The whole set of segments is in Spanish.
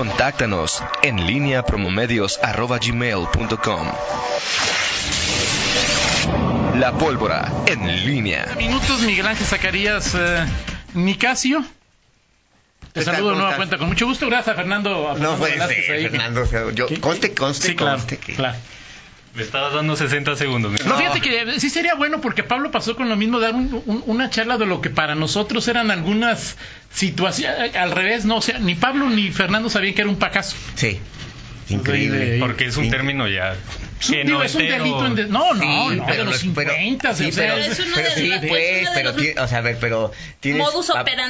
Contáctanos en línea promomedios.com. La pólvora en línea. Minutos, Miguel Ángel Zacarías eh, Nicasio. Te saludo de ¿Cómo nueva cuenta. Con mucho gusto, gracias a Fernando. a No Fernando puede ser, ahí. Fernando. o sea, yo, ¿Qué? conste, conste, Sí, claro, conste que- claro. Me estabas dando 60 segundos. mira. No, fíjate que sí sería bueno porque Pablo pasó con lo mismo, dar un- un- una charla de lo que para nosotros eran algunas situaciones, al revés, no, o sea, ni Pablo ni Fernando sabían que era un pacaso. Sí. Increíble. Porque es un término ya. Es un, que digo, no es un delito en... de- No, no, Sí, no, pero de los no- pero- 50, sí, pero, sí, pues, pero o sea, a ver, pero tienes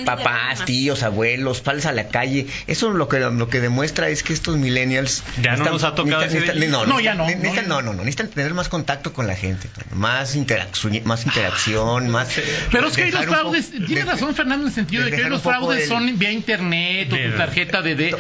papás, tíos, abuelos, padres a la calle. Eso lo que lo que demuestra es que estos millennials Ya no nos ha tocado no, No, ya no, necesitan- no, no, necesitan tener más contacto con la gente, más interacción, más interacción, más Pero es que hoy los fraudes, tiene razón Fernando en el sentido de que los fraudes son vía internet o tu tarjeta de...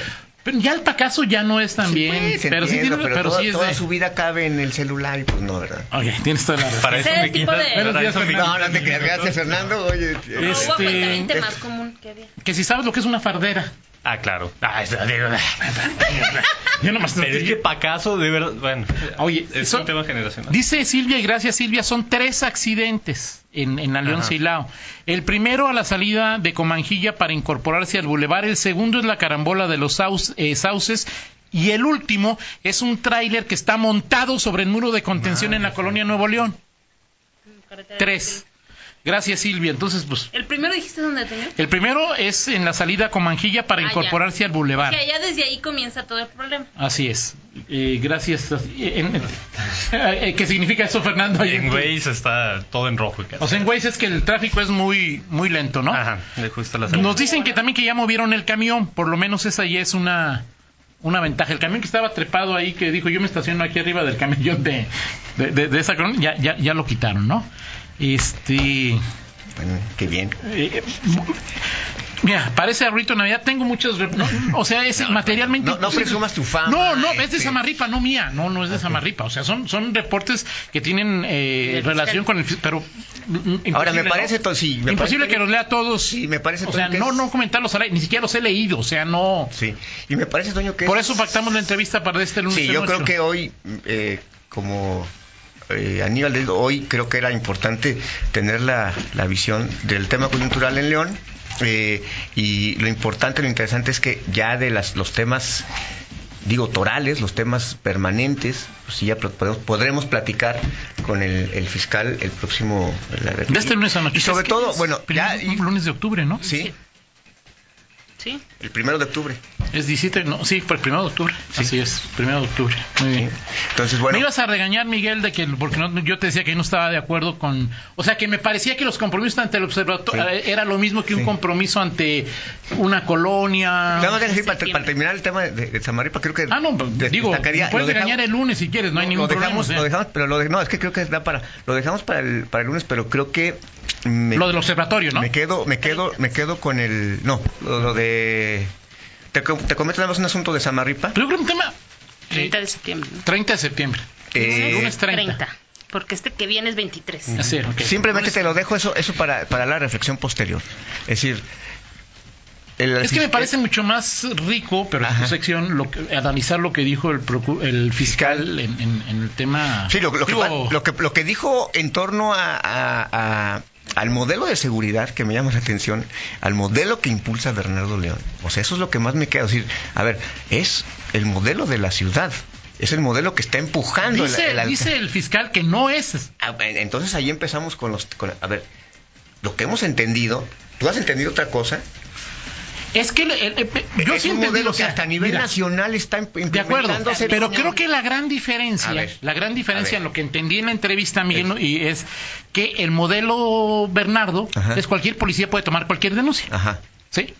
pero ya el pacaso ya no es tan bien, Pues, pero sí entiendo, tiene, pero, toda, sí es toda de... su vida cabe en el celular y pues no, ¿verdad? Ok, tienes toda la razón. Para eso me quitas. de- Buenos días, Fernando. No, no te creas, gracias Fernando. Oye, No, eh, hubo Este- más común que había. Que si sabes lo que es una fardera. Ah, claro. Ah, es- digo, yo nomás te- Pero es que para caso, de verdad. Bueno, Oye, es son- un tema generacional. Dice Silvia y gracias Silvia, son tres accidentes en, en la León. Silao. El primero a la salida de Comanjilla para incorporarse al bulevar, el segundo es la carambola de los eh, sauces y el último es un tráiler que está montado sobre el muro de contención en la colonia Nuevo León. Tres. Gracias Silvia. Entonces, pues, El primero dijiste dónde tenía. el primero es en la salida a Comanjilla para Ah, ya. incorporarse al bulevar. Que allá desde ahí comienza todo el problema. Así es. Eh, gracias. Eh, en- ¿Qué significa eso, Fernando? En Waze está todo en rojo. casi. O sea, en Waze es que el tráfico es muy, muy lento, ¿no? Ajá, de justo la salida. Nos dicen que también que ya movieron el camión, por lo menos esa ya es una, una ventaja. El camión que estaba trepado ahí, que dijo yo me estaciono aquí arriba del camión de, de, de- de esa colonia, ya, ya, ya lo quitaron, ¿no? Este... bueno, qué bien. eh, Mira, parece ahorita Navidad. Tengo muchos. no, o sea, es materialmente. No, no presumas tu fama. No, no, es de este. Samarripa, no mía. No, no es de Samarripa. O sea, son, son reportes que tienen eh, relación fiscal. con el. Pero. mm, Ahora, me imposible, parece, ¿no? to- sí, me imposible parece- que los lea todos. Sí, me parece, O sea, no, es- no comentarlos al aire. Ni siquiera los he leído. O sea, no. Sí, y me parece, Toño, que Por es- eso pactamos la entrevista para este lunes. Sí, yo creo que hoy, eh, como eh, Aníbal, del- hoy creo que era importante tener la, la visión del tema coyuntural en León. eh, y lo importante, lo interesante es que ya de las, los temas, digo, torales, los temas permanentes, pues sí ya podemos- podremos platicar con el, el fiscal el próximo... la- De este lunes a noche. Y sobre todo, es bueno, ya... y- lunes de octubre, ¿no? sí, Sí. el primero de octubre. Es 17, no, sí, por el primero de octubre. Sí. Así es, primero de octubre. Muy bien. Entonces, bueno... Me ibas a regañar, Miguel, de que porque no, yo te decía que no estaba de acuerdo con, o sea, que me parecía que los compromisos ante el observatorio Sí. eh, era lo mismo que un compromiso ante una colonia. Nada más decir, para, terminar el tema de, de creo que... Ah, no, digo, puedes dejamos- regañar el lunes si quieres, no hay lo ningún dejamos, problema. Lo dejamos, pero lo de- no, es que creo que da para... Lo dejamos para el, para el lunes, pero creo que... Me, Lo del observatorio, ¿no? me quedo, me quedo, me quedo con el... No, lo, lo de... Te, te comento nada más un asunto de Samarripa. Creo que un tema... eh, 30 de septiembre. ¿no? 30 de septiembre. Eh, lunes 30. Porque este que viene es 23. Así, ok. Simplemente te lo dejo eso, eso para, para la reflexión posterior. Es decir... el- Es que me parece mucho más rico, pero en tu Ajá. sección, lo que- analizar lo que dijo el, procu- el fiscal en, en- en el tema. Sí, lo, lo que, lo, que, lo que dijo en torno a, a- a- al modelo de seguridad que me llama la atención, al modelo que impulsa Bernardo León. O sea, eso es lo que más me queda decir. A ver, es el modelo de la ciudad. Es el modelo que está empujando dice, el, dice el fiscal que no es. Ah, Entonces ahí empezamos con los... con- a ver, lo que hemos entendido, ¿tú has entendido otra cosa? Es que el- el- el- yo es sí un entendí, modelo o sea, que hasta a nivel mira, nacional está De acuerdo, implementándose. pero creo que la gran diferencia, ver, la gran diferencia en lo que entendí en la entrevista, Miguel, ¿no? y es que el modelo Bernardo Ajá. es cualquier policía puede tomar cualquier denuncia, Ajá. ¿sí?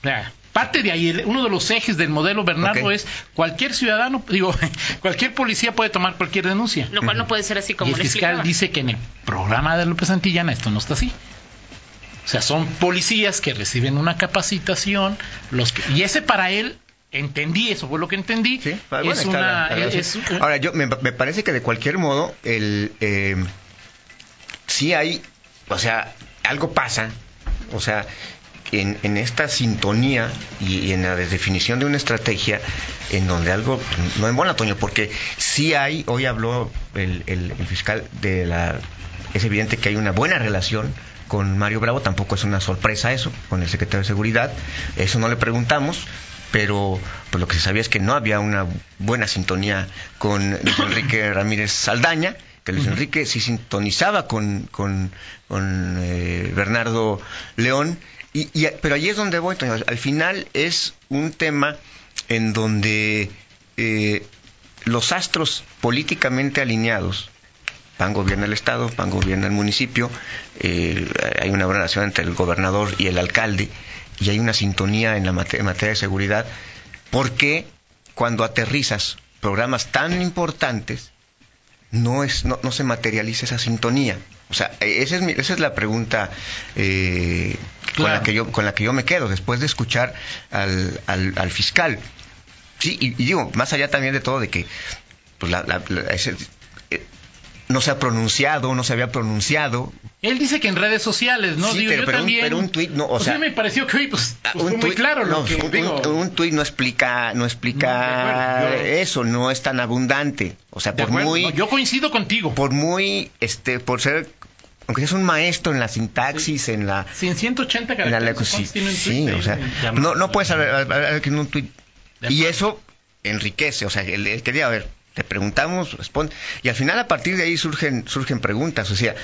O sea, parte de ahí, uno de los ejes del modelo Bernardo es cualquier ciudadano, digo, cualquier policía puede tomar cualquier denuncia. Lo cual no puede ser así como y el fiscal explicaba. dice que en el programa de López Santillana esto no está así. O sea, son policías que reciben una capacitación, los que- y ese para él entendí, eso fue lo que entendí. Sí, bueno, es una la- la es- relación. Ahora, yo me, me parece que de cualquier modo, el eh, sí hay, o sea, algo pasa, o sea, en, en esta sintonía y, y en la definición de una estrategia en donde algo no embona, Toño, porque sí hay, hoy habló el, el- el fiscal de la... Es evidente que hay una buena relación con Mario Bravo, tampoco es una sorpresa eso, con el secretario de Seguridad, eso no le preguntamos, pero pues lo que se sabía es que no había una buena sintonía con Luis Enrique Ramírez Saldaña, que Luis Enrique sí sintonizaba con, con, con, eh, Bernardo León, y, y- pero ahí es donde voy, Toño. al final es un tema en donde eh, los astros políticamente alineados, PAN gobierna el Estado, PAN gobierna el municipio, eh, hay una relación entre el gobernador y el alcalde, y hay una sintonía en la mate- en materia de seguridad, porque cuando aterrizas programas tan importantes, no, es, no, no se materializa esa sintonía. O sea, eh, esa es, mi- esa es la pregunta eh, con, la que yo, con la que yo me quedo después de escuchar al, al, al fiscal. Sí, y, y digo, más allá también de todo, de que pues, la- la- la- ese- eh, no se ha pronunciado, no se había pronunciado. Él dice que en redes sociales, ¿no? Sí, Digo, pero- yo pero un- también. pero un tuit no, o Pues sea- me pareció que hoy, pues, Ah, pues, fue muy tuit- claro lo no, que un, digo. un- un tuit no explica, no explica No, de acuerdo, yo- eso, no es tan abundante. O sea, por acuerdo, muy, no, yo coincido contigo. por muy, este, por ser, aunque seas un maestro en la sintaxis, en la, Si en 180 en la caracteres, sí, ¿cuántos tiene un sí, o sea, no, no puedes hablar, en un tuit. De Y eso enriquece, o sea, el, el que diga, a ver, te preguntamos, responde, y al final a partir de ahí surgen, surgen preguntas, o sea,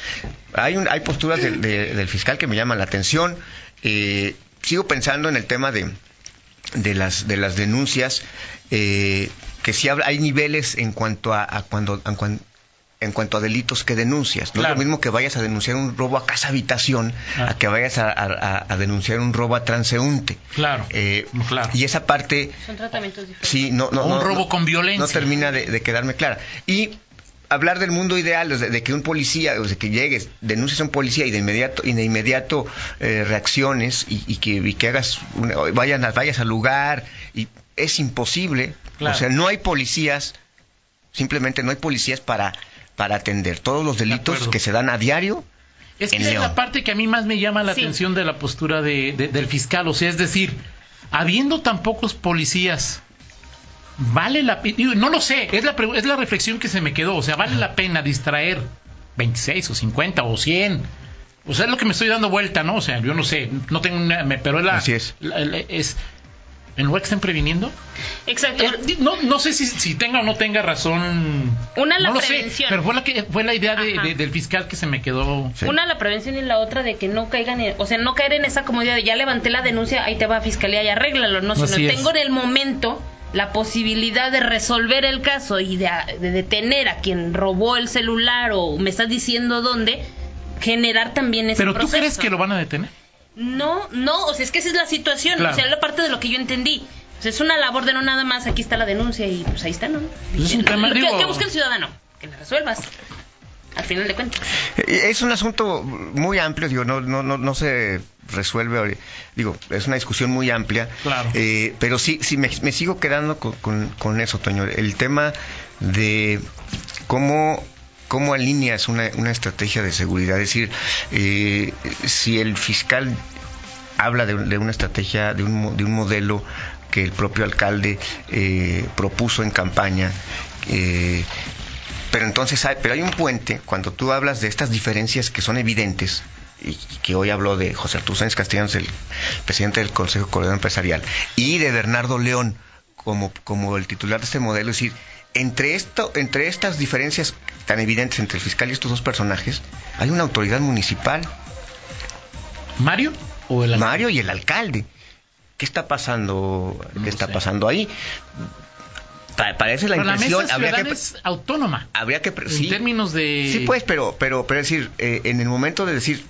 hay, un, hay posturas del, de- del fiscal que me llaman la atención, eh, sigo pensando en el tema de, de las de las denuncias eh, que sí hay niveles en cuanto a, a cuando cuan- en cuanto a delitos que denuncias no Claro. es lo mismo que vayas a denunciar un robo a casa habitación Ah. a que vayas a, a- a denunciar un robo a transeúnte Claro, Eh, claro. y esa parte Son tratamientos diferentes. sí no no O un no- robo no- con violencia. no termina de, de quedarme clara y hablar del mundo ideal de, de que un policía o sea, que llegues denuncies a un policía y de inmediato y de inmediato eh, reacciones y, y que, y que hagas una- vayan a- vayas al lugar y es imposible Claro. o sea no hay policías simplemente no hay policías para para atender todos los delitos que se dan a diario Es que en esa es León. la parte que a mí más me llama la Sí. atención de la postura de- de- del fiscal. O sea, es decir, habiendo tan pocos policías, vale la pena. No lo sé, es la, es la reflexión que se me quedó. O sea, vale la pena distraer 26 o 50 o 100. O sea, es lo que me estoy dando vuelta, ¿no? O sea, yo no sé, no tengo una. me- Pero es la. Así es. la- la- es ¿En lugar que estén previniendo? Exacto. Eh, no, no sé si, si tenga o no tenga razón. Una, la no lo sé, prevención. pero fue la, que, fue la idea de- Ajá. de- del fiscal que se me quedó. Sí. Una la prevención y la otra de que no caigan, en- o sea, no caer en esa comodidad de ya levanté la denuncia, ahí te va a fiscalía y arréglalo, no, sino Así es. tengo en el momento la posibilidad de resolver el caso y de, de detener a quien robó el celular o me estás diciendo dónde, generar también ese Pero tú proceso. crees que lo van a detener? No, no, o sea, es que esa es la situación, Claro. o sea, es la parte de lo que yo entendí. O sea, es una labor de no nada más, aquí está la denuncia y pues ahí está, ¿no? Es un tema, digo- que busca el ciudadano, que la resuelvas. Al final de cuentas. Eh, Es un asunto muy amplio, digo, no, no, no, no se resuelve, ahori- digo, es una discusión muy amplia, Claro. eh, pero sí, sí me, me sigo quedando con, con- con eso, Toño, el tema de cómo cómo alineas una, una estrategia de seguridad, es decir, eh, si el fiscal habla de, una estrategia, de un, de un modelo que el propio alcalde eh, propuso en campaña, eh, pero entonces hay, pero hay un puente cuando tú hablas de estas diferencias que son evidentes y que hoy habló de José Arturo Sánchez Castellanos, el presidente del Consejo Coordinador Empresarial, y de Bernardo León como, como el titular de este modelo, es decir, entre esto, entre estas diferencias tan evidentes entre el fiscal y estos dos personajes, hay una autoridad municipal, ¿Mario o el alcalde? Mario y el alcalde. ¿Qué está pasando? No ¿Qué está sé. pasando ahí? Pa- parece la Pero la impresión, mesa habría que es autónoma. habría que En sí. términos de... Sí, pues, pero, pero, pero es decir, eh, en el momento de decir,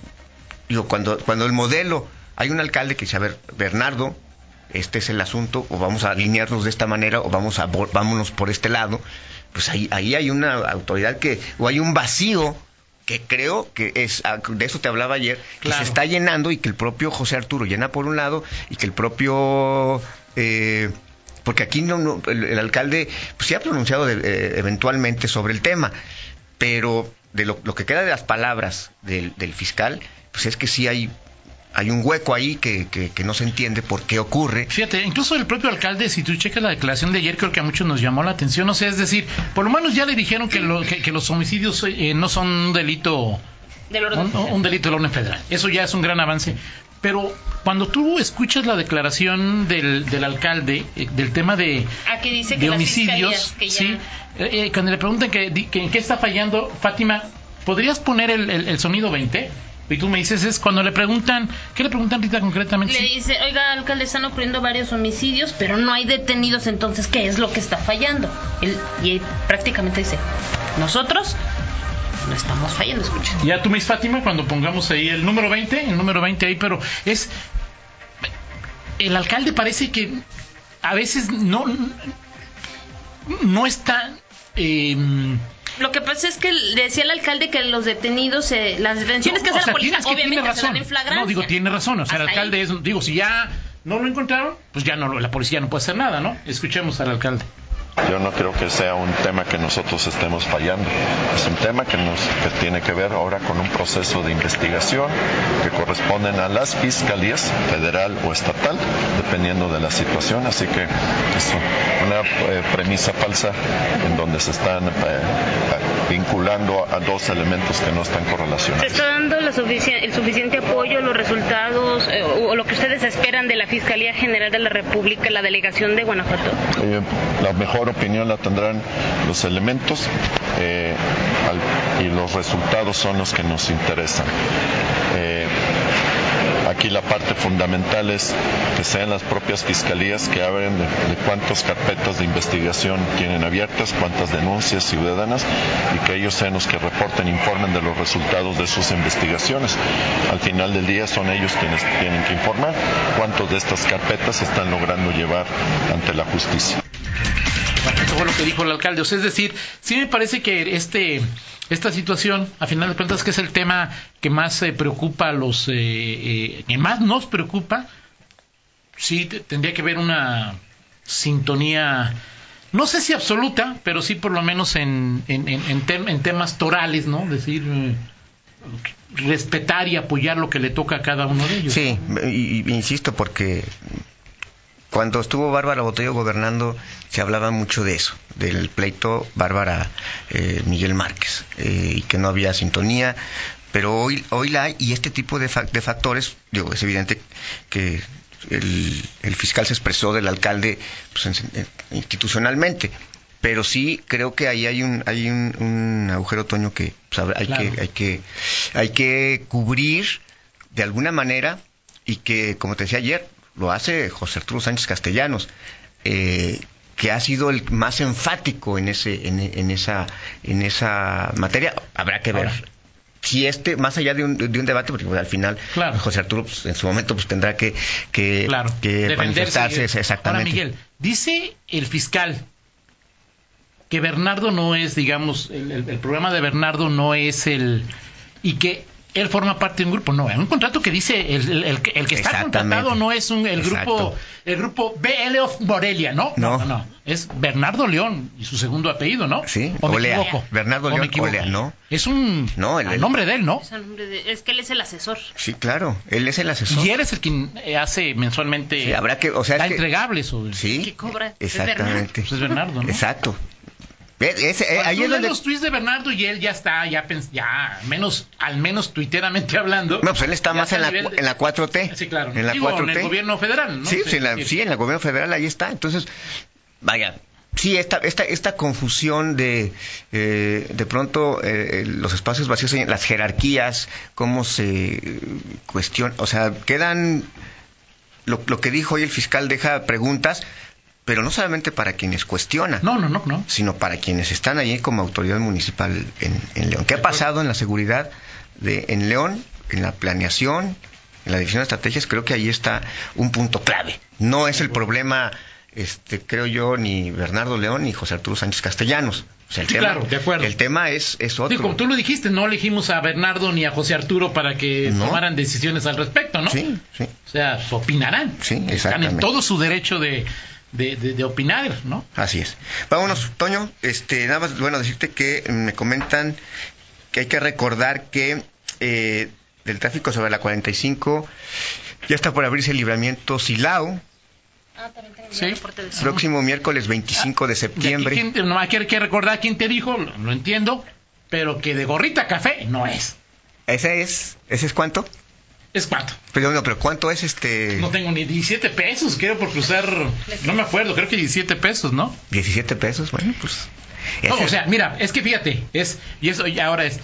digo, cuando, cuando el modelo, hay un alcalde que dice, a ver, Bernardo, este es el asunto, o vamos a alinearnos de esta manera, o vamos a, vámonos por este lado, pues ahí, ahí hay una autoridad que, o hay un vacío que creo que es, ah, de eso te hablaba ayer, que Claro. se está llenando y que el propio José Arturo llena por un lado y que el propio... eh, porque aquí no, no- el, el alcalde pues, se ha pronunciado de- eh, eventualmente sobre el tema, pero de lo, lo que queda de las palabras del, del fiscal, pues es que sí hay hay un hueco ahí que, que, que no se entiende por qué ocurre. Fíjate, incluso el propio alcalde, si tú checas la declaración de ayer, creo que a muchos nos llamó la atención. O sea, es decir, por lo menos ya le dijeron que, lo- que- que los homicidios eh, no son un delito, Del orden un, delito del orden federal. Eso ya es un gran avance. Pero cuando tú escuchas la declaración del, del alcalde eh, del tema de, dice de homicidios, que ya- sí, eh, eh, cuando le preguntan que, di- que en qué está fallando, Fátima, ¿podrías poner el, el- el sonido 20? Y tú me dices, es cuando le preguntan, ¿qué le preguntan Rita concretamente? Le dice, oiga, alcalde, están ocurriendo varios homicidios, pero no hay detenidos, entonces, ¿qué es lo que está fallando? Él, y él prácticamente dice, nosotros no estamos fallando, escuchen. Ya tú me dices, Fátima, cuando pongamos ahí el número 20, el número 20 ahí, pero es... El alcalde parece que a veces no... No está... eh, Lo que pasa es que decía el alcalde que los detenidos, eh, las detenciones que o hace sea, la policía, que tiene obviamente dan razón. en flagrancia. No, digo, tiene razón. O sea, el alcalde ahí. es... Digo, si ya no lo encontraron, pues ya no lo- la policía no puede hacer nada, ¿no? Escuchemos al alcalde. Yo no creo que sea un tema que nosotros estemos fallando. Es un tema que, nos, que tiene que ver ahora con un proceso de investigación que corresponden a las fiscalías federal o estatal, dependiendo de la situación. Así que es una eh, premisa falsa en donde se están eh, vinculando a dos elementos que no están ¿Se correlacionados. está dando la sufici- el suficiente apoyo, los resultados eh, o, o lo que ustedes esperan de la Fiscalía General de la República, la delegación de Guanajuato? Eh, la mejor opinión la tendrán los elementos eh, al- y los resultados son los que nos interesan. Aquí la parte fundamental es que sean las propias fiscalías que abren de, de cuántas carpetas de investigación tienen abiertas, cuántas denuncias ciudadanas y que ellos sean los que reporten, informen de los resultados de sus investigaciones. Al final del día son ellos quienes tienen que informar cuántas de estas carpetas están logrando llevar ante la justicia. Bueno, eso fue lo que dijo el alcalde. O sea, es decir, sí me parece que este esta situación, a final de cuentas, que es el tema que más eh, preocupa a los, eh, eh, que más nos preocupa, sí te- tendría que haber una sintonía, no sé si absoluta, pero sí por lo menos en, en, en, en tem- en temas torales, ¿no? Decir, eh, respetar y apoyar lo que le toca a cada uno de ellos. Sí, y insisto, porque cuando estuvo Bárbara Botello gobernando, se hablaba mucho de eso, del pleito Bárbara eh, Miguel Márquez, eh, y que no había sintonía, pero hoy, hoy la hay, y este tipo de, fac- de factores, digo, es evidente que el, el fiscal se expresó del alcalde pues, en- en- institucionalmente. Pero sí creo que ahí hay un hay un, un agujero otoño que pues, hay Claro. que hay que hay que cubrir de alguna manera y que, como te decía ayer, lo hace José Arturo Sánchez Castellanos, eh, que ha sido el más enfático en ese en, en esa en esa materia. Habrá que ver. Ahora. Si este, más allá de un, de un debate, porque pues, al final Claro. José Arturo pues, en su momento pues tendrá que, que, claro, que defenderse. manifestarse Ahora, exactamente. Miguel, dice el fiscal que Bernardo no es, digamos, el, el- el programa de Bernardo no es el... y que él forma parte de un grupo. No, hay un contrato que dice el, el- el que- el que está contratado no es un, el Exacto. grupo el grupo BL of Morelia, ¿no? No, No. no, no. Es Bernardo León y su segundo apellido, ¿no? Sí, ¿O me Olea. equivoco? Bernardo ¿O me León? Olea, no. Es un... No, el- el nombre de él, ¿no? Es, el nombre de- es que él es el asesor. Sí, claro, él es el asesor. Y él es el quien eh, hace mensualmente... Sí, habrá que, o sea, es que- entregables. O, Sí, ¿Qué cobra? Es Bernardo. exactamente. Pues es Bernardo, ¿no? Exacto. Ve- ese- eh, ahí es donde... los tweets de Bernardo y él ya está, ya, ya menos, al menos tuiteramente hablando. No, pues él está más en la, de- en la 4T. Sí, claro. En la Digo, 4T. en el gobierno federal, ¿no? Sí, sí, en la, sí. en el gobierno federal ahí está. Entonces, vaya, sí, esta, esta, esta confusión de eh, de pronto eh, los espacios vacíos, las jerarquías, cómo se cuestiona, o sea, quedan, lo, lo que dijo hoy el fiscal deja preguntas, pero no solamente para quienes cuestionan No, no, no, no. sino para quienes están allí como autoridad municipal en, en León. ¿Qué ha pasado en la seguridad de, en León, en la planeación, en la división de estrategias? Creo que ahí está un punto clave. No es el problema, este, creo yo, ni Bernardo León ni José Arturo Sánchez Castellanos. O sea, el Sí, tema, claro, de acuerdo. El tema es, es otro. Sí, como tú lo dijiste, no elegimos a Bernardo ni a José Arturo para que No. tomaran decisiones al respecto, ¿no? Sí, sí. O sea, opinarán. Sí, Están en exactamente. todo su derecho de, de, de- de opinar, ¿no? Así es. Vámonos, Toño. Este, nada más, bueno, decirte que me comentan que hay que recordar que eh, del tráfico sobre la 45. Ya está por abrirse el libramiento Silao, Ah, tengo Sí. de próximo miércoles 25 de Y aquí septiembre. quién- nomás hay que recordar quién te dijo, lo, lo entiendo, pero que de gorrita café no es. ¿Ese es? ¿Ese es cuánto? ¿Es cuánto? Pero no, pero ¿cuánto es este? No tengo ni 17 pesos, creo, por cruzar. No me acuerdo, creo que 17 pesos, ¿no? 17 pesos, bueno, pues. No, o sea, mira, es que fíjate, es, y eso ya ahora es.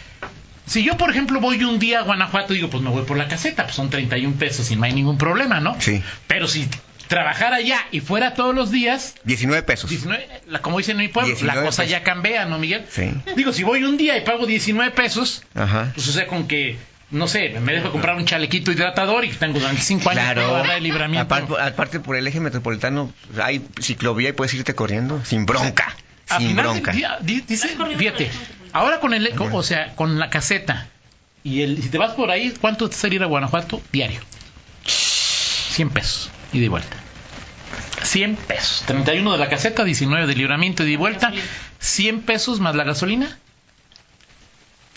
Si yo, por ejemplo, voy un día a Guanajuato, digo, pues me voy por la caseta, pues son 31 pesos y no hay ningún problema, ¿no? Sí. Pero si trabajara allá y fuera todos los días, 19 pesos. 19, la, como dicen en mi pueblo, 19 la cosa pesos. ya cambia, ¿no, Miguel? Sí. Digo, si voy un día y pago 19 pesos, Ajá. pues o sea, con que, no sé, me dejo comprar un chalequito hidratador y que tengo durante 5 años Claro. el libramiento. Aparte, aparte por el eje metropolitano hay ciclovía y puedes irte corriendo sin bronca. A sin final bronca. día, dice, fíjate, ahora con el, con- o sea, con la caseta y el, si te vas por ahí, ¿cuánto te sale ir a Guanajuato diario? 100 pesos, y vuelta. 100 pesos. 31 de la caseta, 19 de libramiento, y vuelta. 100 pesos más la gasolina.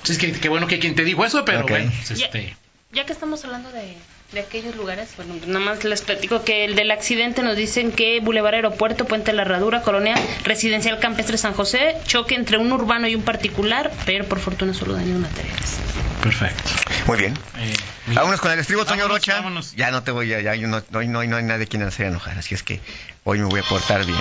Sí, es que qué bueno que quien te dijo eso, pero bueno, pues, Ya, este... ya que estamos hablando de, de aquellos lugares, bueno, nada más les platico que el del accidente nos dicen que Boulevard Aeropuerto, Puente La Herradura, Colonia Residencial Campestre San José, choque entre un urbano y un particular, pero por fortuna solo daños materiales. Perfecto. Muy bien. Eh, Vámonos con el estribo, Toño Rocha. vámonos. Ya no te voy a, ya yo no, no, hoy no hay nadie quien hacer enojar, así es que hoy me voy a portar bien.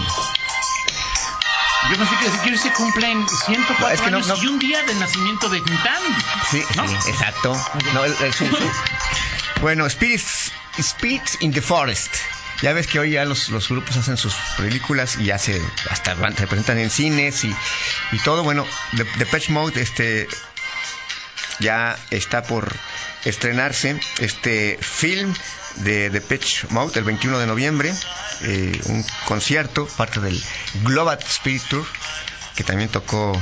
Yo pensé que, que hoy se cumplen 104 No, es que no- años no- y un día del nacimiento de Tintán. Sí, ¿No? sí, exacto. No, el- el- su- su- bueno, Spirits, Spirits in the Forest. Ya ves que hoy ya los, los grupos hacen sus películas y ya se hasta van- se presentan en cines y, y todo. Bueno, The, Depeche Mode este, ya está por estrenarse este film de Depeche Mode el 21 de noviembre. eh, un concierto, parte del Global Spirit Tour, que también tocó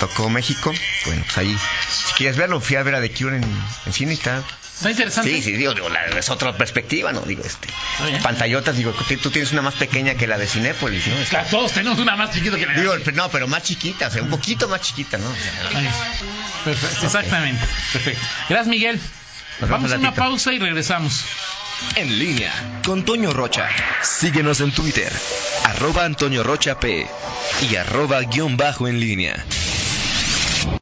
tocó México. Bueno, pues ahí, si quieres verlo, fui a ver a The Cure en, en cine y está. Está interesante. Sí, sí, digo, digo, la- es otra perspectiva, ¿no? Digo, este. Bien. Pantallotas, digo, tú, tienes una más pequeña que la de Cinépolis, ¿no? Este, Claro, todos tenemos una más chiquita que la digo, pero no, pero más chiquita, o sea, un poquito más chiquita, ¿no? O sea. Perfecto, Exactamente. Perfecto. Gracias, Miguel. Nos Vamos vemos a una pausa y regresamos. En línea con Toño Rocha. Síguenos en Twitter, arroba Antonio Rocha P y arroba guion bajo en línea.